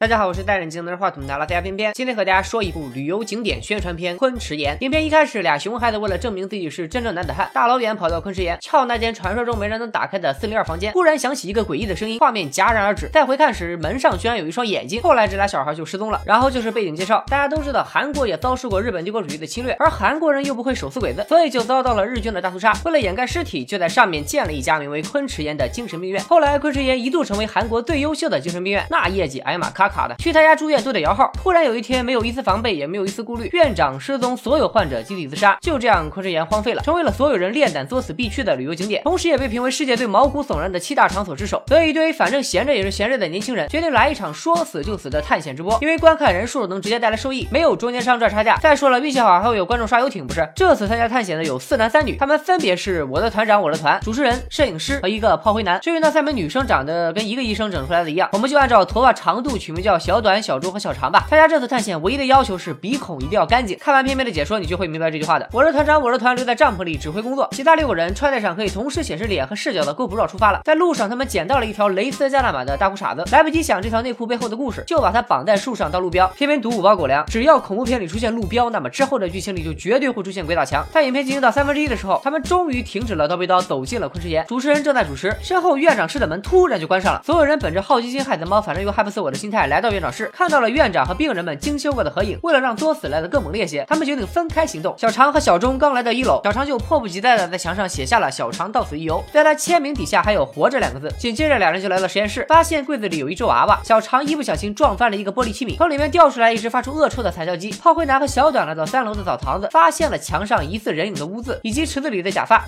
大家好，我是戴眼镜拿着话筒的拉斯加边边，今天和大家说一部旅游景点宣传片《昆池岩》。影片一开始，俩熊孩子为了证明自己是真正男子汉，大老远跑到昆池岩，撬那间传说中没人能打开的四零二房间。忽然响起一个诡异的声音，画面戛然而止。再回看时，门上居然有一双眼睛。后来这俩小孩就失踪了。然后就是背景介绍，大家都知道韩国也遭受过日本帝国主义的侵略，而韩国人又不会手撕鬼子，所以就遭到了日军的大屠杀。为了掩盖尸体，就在上面建了一家名为昆池岩的精神病院。后来昆池岩一度成为韩国最优秀的精神病院，那业绩哎呀妈卡卡的，去他家住。院都得摇号。突然有一天，没有一丝防备，也没有一丝顾虑，院长失踪，所有患者集体自杀，就这样，昆池岩荒废了，成为了所有人练胆作死必去的旅游景点，同时也被评为世界最毛骨悚然的七大场所之首。所以，一堆反正闲着也是闲着的年轻人，决定来一场说死就死的探险直播，因为观看人数能直接带来收益，没有中间商赚差价。再说了，运气好还会有观众刷游艇，不是？这次参加探险的有四男三女，他们分别是我的团长、我的团主持人、摄影师和一个炮灰男。至于那三名女生长得跟一个医生整出来的一样，我们就按照头发长度取名叫小短、小猪和小长吧。大家这次探险唯一的要求是鼻孔一定要干净。看完片片的解说，你就会明白这句话的。我是团长，我是团留在帐篷里指挥工作，其他六个人穿戴上可以同时显示脸和视角的 GoPro 出发了。在路上，他们捡到了一条蕾丝加大码的大裤衩子，来不及想这条内裤背后的故事，就把它绑在树上当路标。偏偏读五包狗粮，只要恐怖片里出现路标，那么之后的剧情里就绝对会出现鬼打墙。在影片进行到三分之一的时候，他们终于停止了刀背刀，走进了昆池岩。主持人正在主持，身后院长室的门突然就关上了。所有人本着好奇心害死猫，反正又害不死我的心态，来到院长室，看到了院长和病人们精修过的。合影，为了让作死来的更猛烈些，他们决定分开行动。小常和小钟刚来到一楼，小常就迫不及待的在墙上写下了“小常到此一游”，在他签名底下还有“活着”两个字。紧接着，两人就来到实验室，发现柜子里有一只娃娃。小常一不小心撞翻了一个玻璃器皿，从里面掉出来一只发出恶臭的彩椒鸡。炮灰男和小短来到三楼的澡堂子，发现了墙上疑似人影的污渍，以及池子里的假发。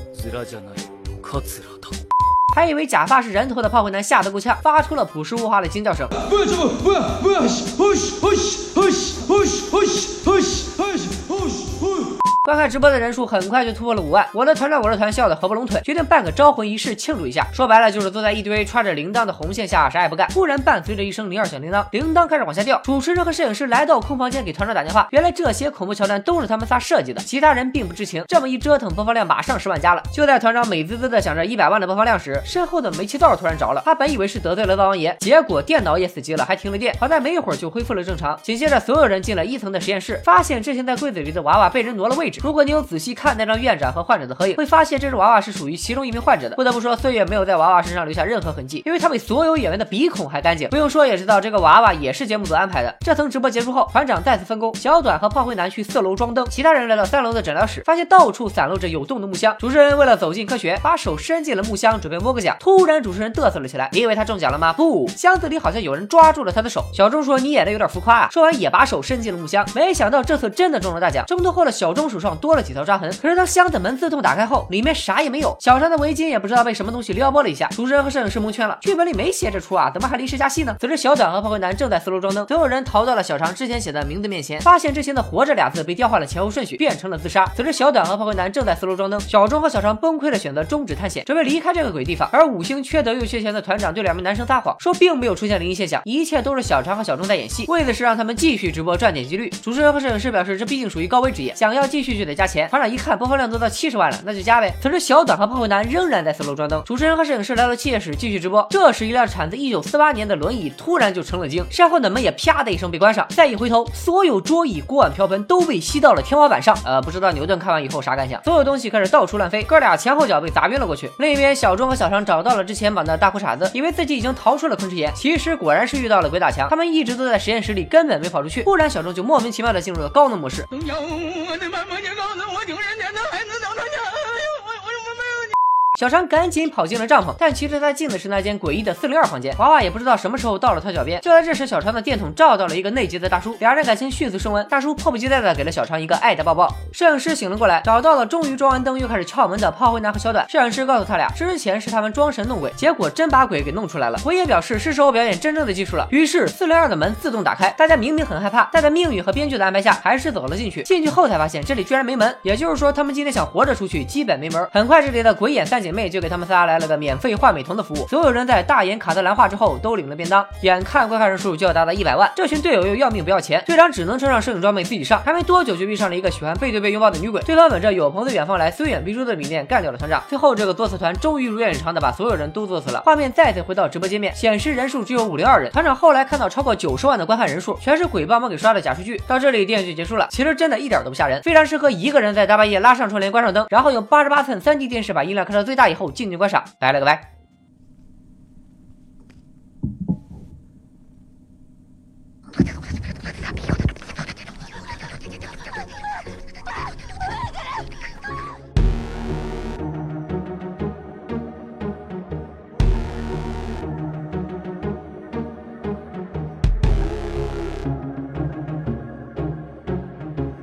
还以为假发是人头的炮灰男吓得够呛，发出了朴实无华的惊叫声。观看直播的人数很快就突破了五万，我的团长我的团笑得合不拢腿，决定办个招魂仪式庆祝一下。说白了就是坐在一堆穿着铃铛的红线下啥也不干。突然伴随着一声铃儿响铃铛，铃铛开始往下掉。主持人和摄影师来到空房间给团长打电话，原来这些恐怖桥段都是他们仨设计的，其他人并不知情。这么一折腾，播放量马上十万加了。就在团长美滋滋的想着一百万的播放量时，身后的煤气灶突然着了。他本以为是得罪了灶王爷，结果电脑也死机了，还停了电。好在没一会儿就恢复了正常。紧接着所有人进了一层的实验室，发现之前在柜子里的娃娃被人挪了位置。如果你有仔细。看那张院长和患者的合影，会发现这只娃娃是属于其中一名患者的。不得不说，岁月没有在娃娃身上留下任何痕迹，因为它比所有演员的鼻孔还干净。不用说也知道，这个娃娃也是节目组安排的。这层直播结束后，团长再次分工，小短和炮灰男去四楼装灯，其他人来到三楼的诊疗室，发现到处散落着有洞的木箱。主持人为了走进科学，把手伸进了木箱，准备摸个奖。突然，主持人嘚瑟了起来，你以为他中奖了吗？不，箱子里好像有人抓住了他的手。小钟说：“你演的有点浮夸啊。”说完也把手伸进了木箱，没想到这次真的中了大奖。挣脱后的小钟手上多了几条抓痕，可是当箱子。门自动打开后，里面啥也没有。小张的围巾也不知道被什么东西撩拨了一下。主持人和摄影师蒙圈了，剧本里没写这出啊，怎么还临时加戏呢？此时，小短和炮灰男正在四楼装灯，所有人逃到了小常之前写的名字面前，发现之前的“活着”俩字被调换了前后顺序，变成了自杀。此时，小短和炮灰男正在四楼装灯，小钟和小常崩溃的选择终止探险，准备离开这个鬼地方。而五星缺德又缺钱的团长对两名男生撒谎，说并没有出现灵异现象，一切都是小常和小钟在演戏，为的是让他们继续直播赚点击率。主持人和摄影师表示，这毕竟属于高危职业，想要继续就得加钱。团长一看播放量都到七十万了，那就加呗。此时，小短和炮灰男仍然在四楼装灯。主持人和摄影师来到器械室继续直播。这时，一辆产自一九四八年的轮椅突然就成了精，身后的门也啪的一声被关上。再一回头，所有桌椅、锅碗瓢盆都被吸到了天花板上。呃，不知道牛顿看完以后啥感想？所有东西开始到处乱飞，哥俩前后脚被砸晕了过去。另一边，小钟和小常找到了之前绑的大裤衩子，以为自己已经逃出了昆池岩，其实果然是遇到了鬼打墙。他们一直都在实验室里，根本没跑出去。突然，小钟就莫名其妙的进入了高能模式。你告诉他，我几个人，的还能让他去？小常赶紧跑进了帐篷，但其实他进的是那间诡异的四零二房间。娃娃也不知道什么时候到了他脚边。就在这时，小常的电筒照到了一个内急的大叔，俩人感情迅速升温。大叔迫不及待的给了小常一个爱的抱抱。摄影师醒了过来，找到了终于装完灯又开始撬门的炮灰男和小短。摄影师告诉他俩，之前是他们装神弄鬼，结果真把鬼给弄出来了。鬼也表示是时候表演真正的技术了。于是四零二的门自动打开，大家明明很害怕，但在命运和编剧的安排下，还是走了进去。进去后才发现这里居然没门，也就是说他们今天想活着出去基本没门。很快这里的鬼眼三姐。妹就给他们仨来了个免费换美瞳的服务。所有人在大眼卡特兰化之后都领了便当，眼看观看人数就要达到一百万，这群队友又要命不要钱，队长只能穿上摄影装备自己上。还没多久就遇上了一个喜欢背对背拥抱的女鬼，对方本着有朋自远方来，虽远必诛的理念干掉了团长。最后这个作死团终于如愿以偿的把所有人都作死了。画面再次回到直播界面，显示人数只有五零二人。团长后来看到超过九十万的观看人数，全是鬼帮忙给刷的假数据。到这里电影就结束了，其实真的一点都不吓人，非常适合一个人在大半夜拉上窗帘关上灯，然后用八十八寸三 D 电视把音量开到最大以后静静观赏。拜了个拜。